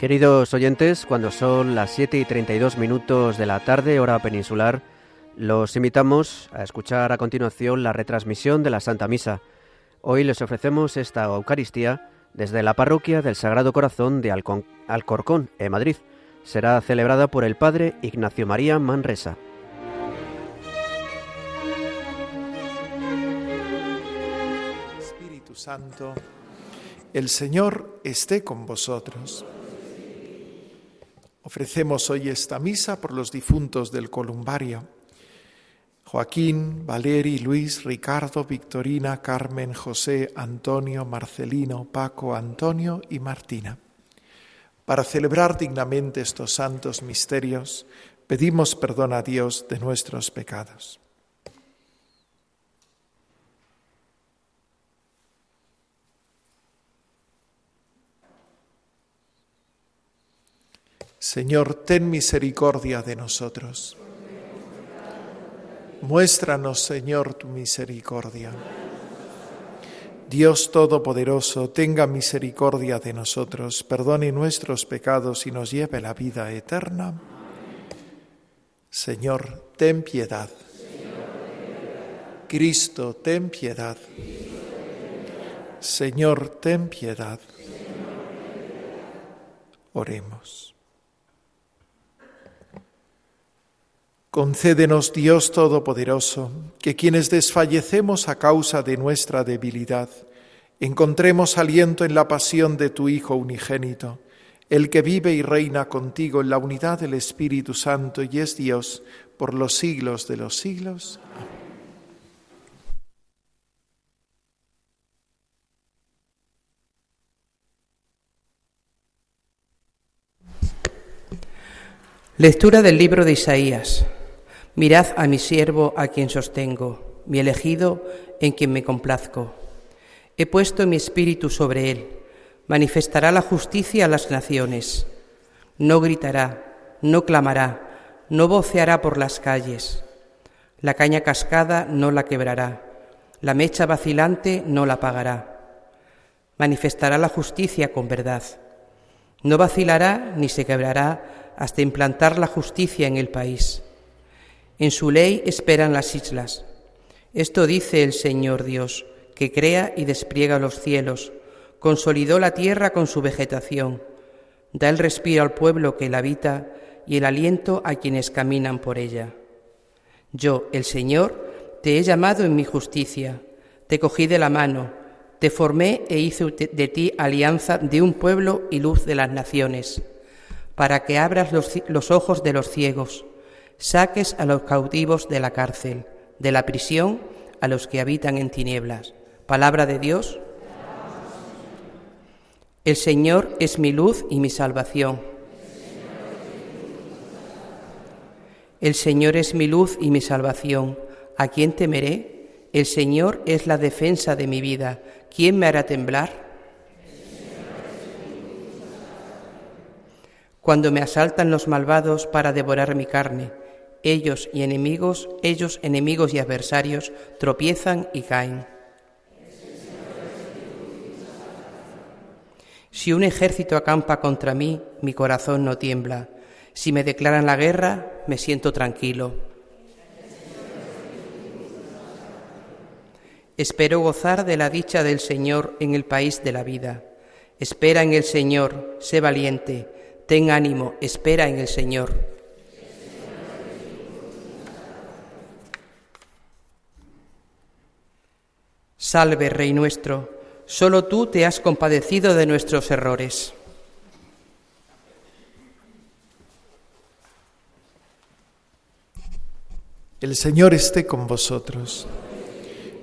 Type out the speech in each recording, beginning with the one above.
Queridos oyentes, cuando son las 7 y 32 minutos de la tarde, hora peninsular, los invitamos a escuchar a continuación la retransmisión de la Santa Misa. Hoy les ofrecemos esta Eucaristía desde la parroquia del Sagrado Corazón de Alcorcón, en Madrid. Será celebrada por el Padre Ignacio María Manresa. Espíritu Santo, el Señor esté con vosotros. Ofrecemos hoy esta misa por los difuntos del columbario. Joaquín, Valeri, Luis, Ricardo, Victorina, Carmen, José, Antonio, Marcelino, Paco, Antonio y Martina. Para celebrar dignamente estos santos misterios, pedimos perdón a Dios de nuestros pecados. Señor, ten misericordia de nosotros. Muéstranos, Señor, tu misericordia. Dios Todopoderoso, tenga misericordia de nosotros, perdone nuestros pecados y nos lleve a la vida eterna. Señor, ten piedad. Cristo, ten piedad. Señor, ten piedad. Oremos. Concédenos, Dios Todopoderoso, que quienes desfallecemos a causa de nuestra debilidad, encontremos aliento en la pasión de tu Hijo unigénito, el que vive y reina contigo en la unidad del Espíritu Santo y es Dios por los siglos de los siglos. Lectura del libro de Isaías. Mirad a mi siervo a quien sostengo, mi elegido en quien me complazco. He puesto mi espíritu sobre él, manifestará la justicia a las naciones. No gritará, no clamará, no voceará por las calles. La caña cascada no la quebrará, la mecha vacilante no la apagará. Manifestará la justicia con verdad. No vacilará ni se quebrará hasta implantar la justicia en el país. En su ley esperan las islas. Esto dice el Señor Dios, que crea y despliega los cielos, consolidó la tierra con su vegetación, da el respiro al pueblo que la habita y el aliento a quienes caminan por ella. Yo, el Señor, te he llamado en mi justicia, te cogí de la mano, te formé e hice de ti alianza de un pueblo y luz de las naciones, para que abras los, los ojos de los ciegos saques a los cautivos de la cárcel, de la prisión a los que habitan en tinieblas. Palabra de Dios. El Señor es mi luz y mi salvación. El Señor es mi luz y mi salvación. ¿A quién temeré? El Señor es la defensa de mi vida. ¿Quién me hará temblar? Cuando me asaltan los malvados para devorar mi carne, ellos y enemigos, ellos enemigos y adversarios, tropiezan y caen. Si un ejército acampa contra mí, mi corazón no tiembla. Si me declaran la guerra, me siento tranquilo. Espero gozar de la dicha del Señor en el país de la vida. Espera en el Señor, sé valiente, ten ánimo, espera en el Señor. Salve, Rey nuestro, solo tú te has compadecido de nuestros errores. El Señor esté con vosotros.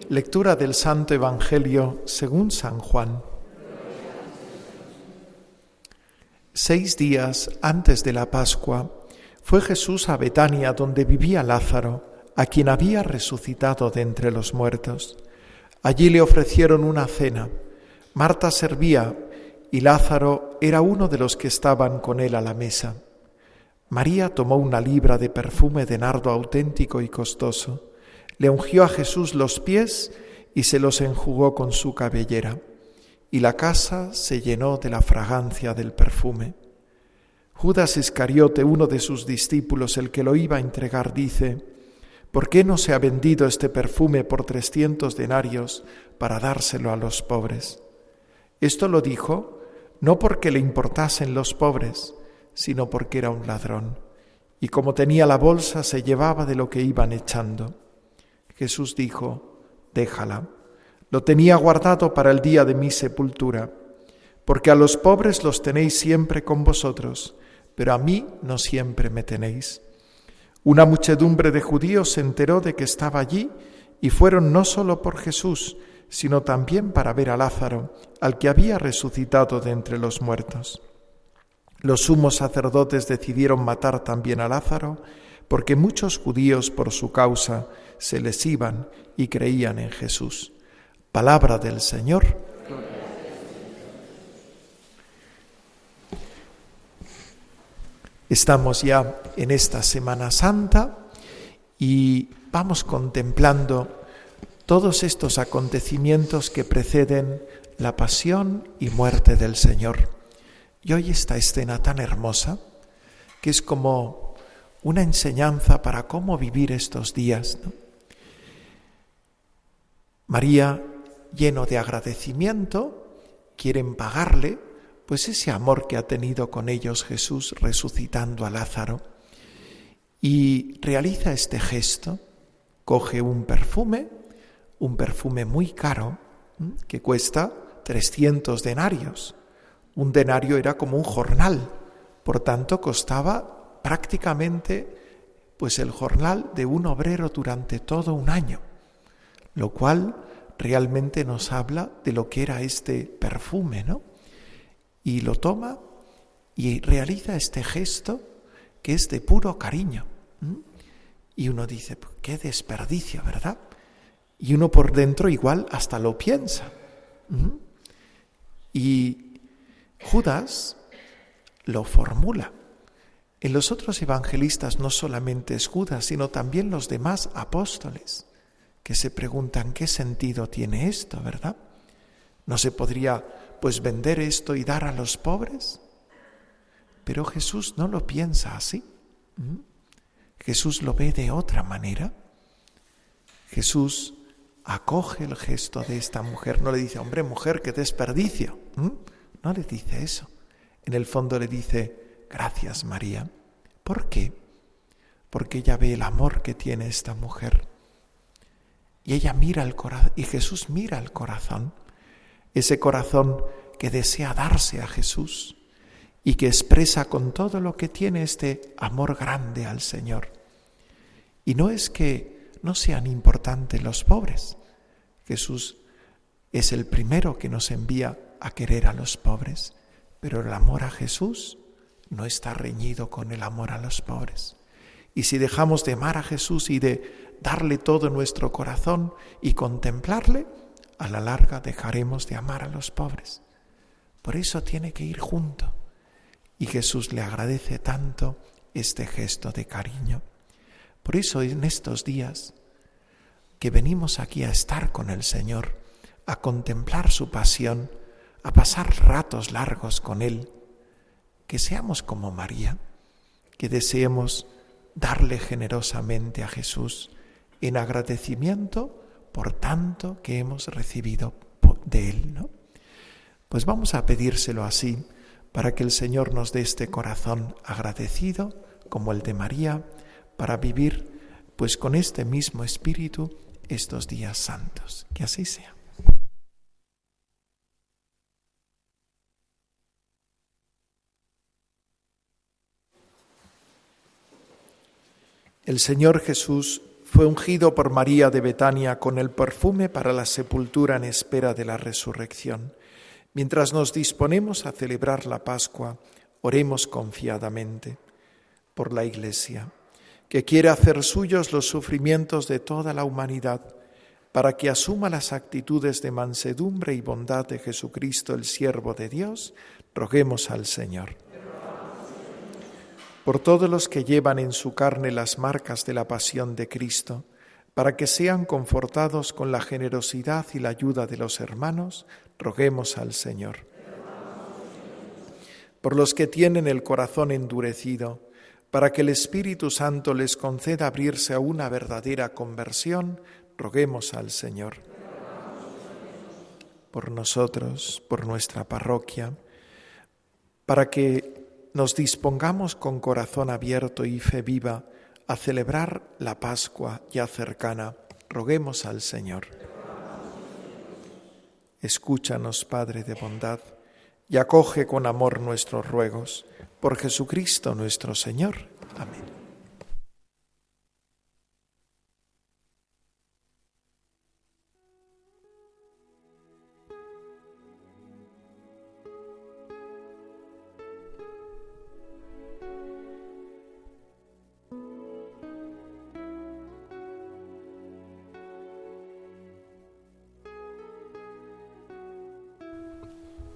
Lectura del Santo Evangelio según San Juan. Seis días antes de la Pascua fue Jesús a Betania donde vivía Lázaro, a quien había resucitado de entre los muertos. Allí le ofrecieron una cena. Marta servía y Lázaro era uno de los que estaban con él a la mesa. María tomó una libra de perfume de nardo auténtico y costoso, le ungió a Jesús los pies y se los enjugó con su cabellera, y la casa se llenó de la fragancia del perfume. Judas Iscariote, uno de sus discípulos, el que lo iba a entregar, dice, ¿por qué no se ha vendido este perfume por trescientos denarios para dárselo a los pobres? Esto lo dijo no porque le importasen los pobres, sino porque era un ladrón, y como tenía la bolsa se llevaba de lo que iban echando. Jesús dijo, déjala, lo tenía guardado para el día de mi sepultura, porque a los pobres los tenéis siempre con vosotros, pero a mí no siempre me tenéis. Una muchedumbre de judíos se enteró de que estaba allí y fueron no solo por Jesús, sino también para ver a Lázaro, al que había resucitado de entre los muertos. Los sumos sacerdotes decidieron matar también a Lázaro, porque muchos judíos por su causa se les iban y creían en Jesús. Palabra del Señor. Estamos ya en esta Semana Santa y vamos contemplando todos estos acontecimientos que preceden la pasión y muerte del Señor. Y hoy esta escena tan hermosa, que es como una enseñanza para cómo vivir estos días. María, lleno de agradecimiento, quieren pagarle pues ese amor que ha tenido con ellos Jesús resucitando a Lázaro y realiza este gesto, coge un perfume, un perfume muy caro que cuesta 300 denarios. Un denario era como un jornal, por tanto costaba prácticamente pues el jornal de un obrero durante todo un año, lo cual realmente nos habla de lo que era este perfume, ¿no? Y lo toma y realiza este gesto que es de puro cariño. Y uno dice, pues, qué desperdicio, ¿verdad? Y uno por dentro igual hasta lo piensa. Y Judas lo formula. En los otros evangelistas no solamente es Judas, sino también los demás apóstoles, que se preguntan qué sentido tiene esto, ¿verdad? No se podría pues vender esto y dar a los pobres. Pero Jesús no lo piensa así. Jesús lo ve de otra manera. Jesús acoge el gesto de esta mujer, no le dice, hombre, mujer, qué desperdicio. No le dice eso. En el fondo le dice, gracias María. ¿Por qué? Porque ella ve el amor que tiene esta mujer. Y ella mira el corazón, y Jesús mira el corazón ese corazón que desea darse a Jesús y que expresa con todo lo que tiene este amor grande al Señor. Y no es que no sean importantes los pobres. Jesús es el primero que nos envía a querer a los pobres, pero el amor a Jesús no está reñido con el amor a los pobres. Y si dejamos de amar a Jesús y de darle todo nuestro corazón y contemplarle, a la larga dejaremos de amar a los pobres. Por eso tiene que ir junto. Y Jesús le agradece tanto este gesto de cariño. Por eso en estos días que venimos aquí a estar con el Señor, a contemplar su pasión, a pasar ratos largos con Él, que seamos como María, que deseemos darle generosamente a Jesús en agradecimiento por tanto que hemos recibido de Él. ¿no? Pues vamos a pedírselo así, para que el Señor nos dé este corazón agradecido, como el de María, para vivir pues con este mismo espíritu estos días santos. Que así sea. El Señor Jesús fue ungido por María de Betania con el perfume para la sepultura en espera de la resurrección. Mientras nos disponemos a celebrar la Pascua, oremos confiadamente por la Iglesia, que quiere hacer suyos los sufrimientos de toda la humanidad, para que asuma las actitudes de mansedumbre y bondad de Jesucristo, el siervo de Dios, roguemos al Señor por todos los que llevan en su carne las marcas de la pasión de Cristo, para que sean confortados con la generosidad y la ayuda de los hermanos, roguemos al Señor. por los que tienen el corazón endurecido, para que el Espíritu Santo les conceda abrirse a una verdadera conversión, roguemos al Señor. Por nosotros, por nuestra parroquia, para que nos dispongamos con corazón abierto y fe viva a celebrar la Pascua ya cercana, roguemos al Señor. Escúchanos, Padre de bondad, y acoge con amor nuestros ruegos. Por Jesucristo nuestro Señor. Amén.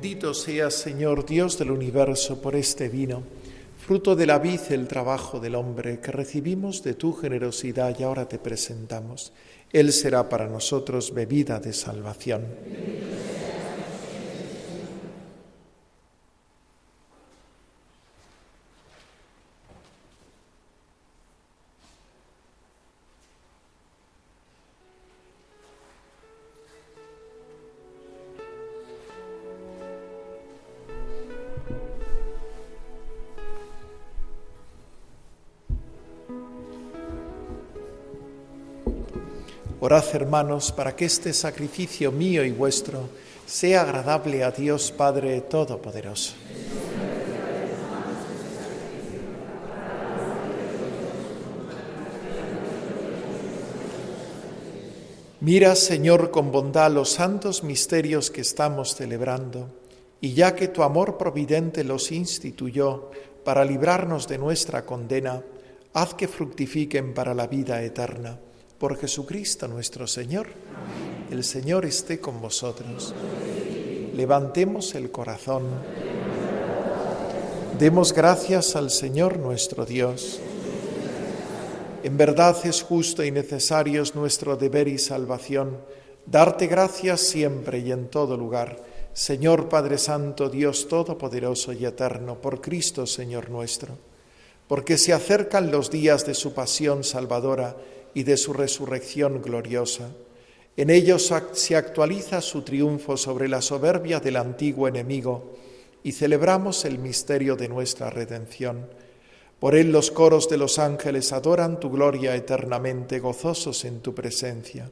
Bendito seas, Señor Dios del universo, por este vino, fruto de la vid, el trabajo del hombre, que recibimos de tu generosidad y ahora te presentamos. Él será para nosotros bebida de salvación. Orad, hermanos, para que este sacrificio mío y vuestro sea agradable a Dios Padre Todopoderoso. Mira, Señor, con bondad los santos misterios que estamos celebrando, y ya que tu amor providente los instituyó para librarnos de nuestra condena, haz que fructifiquen para la vida eterna por Jesucristo nuestro Señor. El Señor esté con vosotros. Levantemos el corazón. Demos gracias al Señor nuestro Dios. En verdad es justo y necesario es nuestro deber y salvación darte gracias siempre y en todo lugar, Señor Padre Santo, Dios Todopoderoso y Eterno, por Cristo Señor nuestro, porque se acercan los días de su pasión salvadora y de su resurrección gloriosa. En ellos se actualiza su triunfo sobre la soberbia del antiguo enemigo y celebramos el misterio de nuestra redención. Por él los coros de los ángeles adoran tu gloria eternamente gozosos en tu presencia.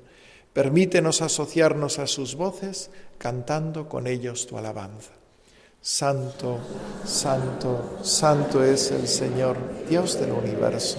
Permítenos asociarnos a sus voces cantando con ellos tu alabanza. Santo, santo, santo es el Señor, Dios del universo.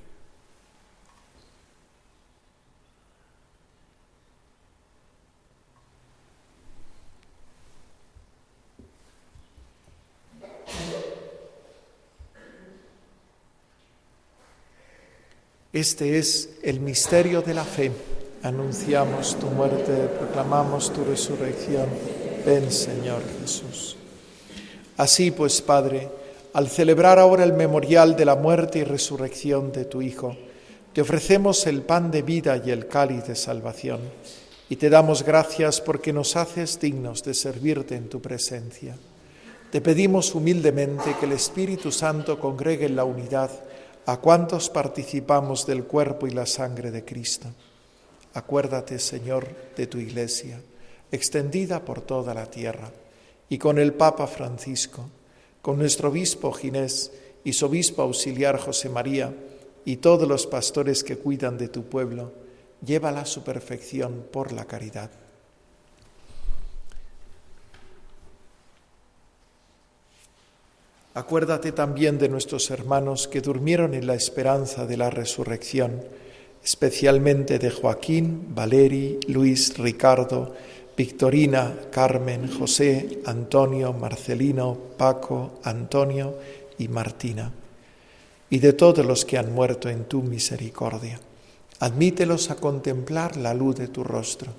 Este es el misterio de la fe. Anunciamos tu muerte, proclamamos tu resurrección. Ven, Señor Jesús. Así pues, Padre, al celebrar ahora el memorial de la muerte y resurrección de tu Hijo, te ofrecemos el pan de vida y el cáliz de salvación, y te damos gracias porque nos haces dignos de servirte en tu presencia. Te pedimos humildemente que el Espíritu Santo congregue en la unidad a cuantos participamos del cuerpo y la sangre de Cristo. Acuérdate, Señor, de tu Iglesia, extendida por toda la tierra, y con el Papa Francisco, con nuestro obispo Ginés y su obispo auxiliar José María, y todos los pastores que cuidan de tu pueblo, llévala a su perfección por la caridad. Acuérdate también de nuestros hermanos que durmieron en la esperanza de la resurrección, especialmente de Joaquín, Valeri, Luis, Ricardo, Victorina, Carmen, José, Antonio, Marcelino, Paco, Antonio y Martina, y de todos los que han muerto en tu misericordia. Admítelos a contemplar la luz de tu rostro.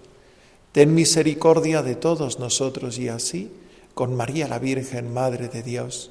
Ten misericordia de todos nosotros y así, con María la Virgen, Madre de Dios,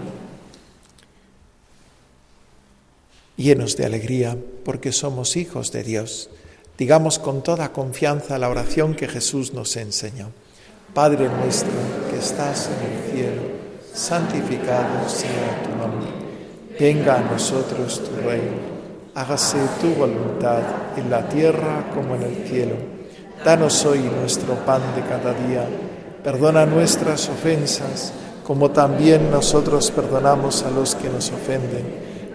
Llenos de alegría porque somos hijos de Dios. Digamos con toda confianza la oración que Jesús nos enseñó. Padre nuestro que estás en el cielo, santificado sea tu nombre. Venga a nosotros tu reino. Hágase tu voluntad en la tierra como en el cielo. Danos hoy nuestro pan de cada día. Perdona nuestras ofensas como también nosotros perdonamos a los que nos ofenden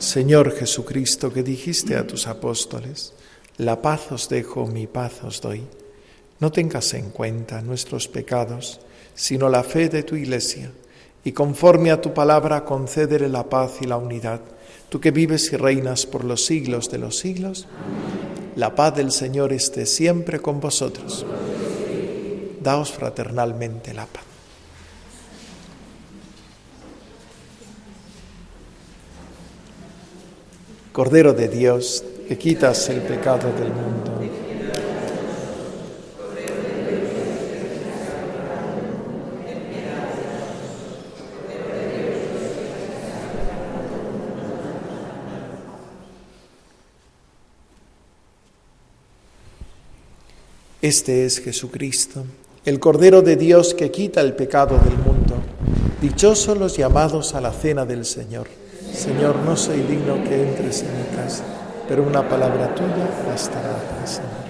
Señor Jesucristo, que dijiste a tus apóstoles, la paz os dejo, mi paz os doy. No tengas en cuenta nuestros pecados, sino la fe de tu Iglesia, y conforme a tu palabra concédele la paz y la unidad, tú que vives y reinas por los siglos de los siglos. La paz del Señor esté siempre con vosotros. Daos fraternalmente la paz. Cordero de Dios, que quitas el pecado del mundo. Este es Jesucristo, el Cordero de Dios que quita el pecado del mundo. Dichosos los llamados a la cena del Señor. Señor, no soy digno que entres en mi casa, pero una palabra tuya bastará, Señor.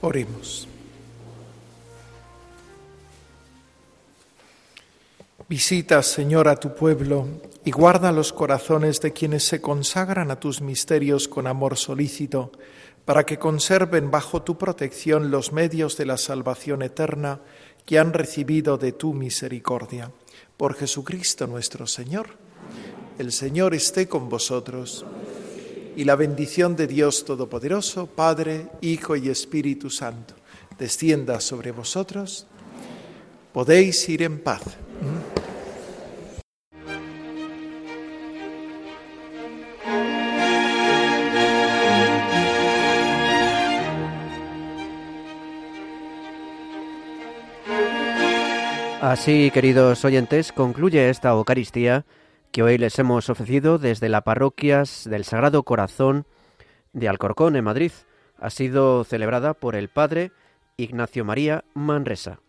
Oremos. Visita, Señor, a tu pueblo y guarda los corazones de quienes se consagran a tus misterios con amor solícito, para que conserven bajo tu protección los medios de la salvación eterna que han recibido de tu misericordia. Por Jesucristo nuestro Señor. El Señor esté con vosotros. Y la bendición de Dios Todopoderoso, Padre, Hijo y Espíritu Santo, descienda sobre vosotros. Podéis ir en paz. Así, queridos oyentes, concluye esta Eucaristía que hoy les hemos ofrecido desde las parroquias del Sagrado Corazón de Alcorcón, en Madrid. Ha sido celebrada por el Padre Ignacio María Manresa.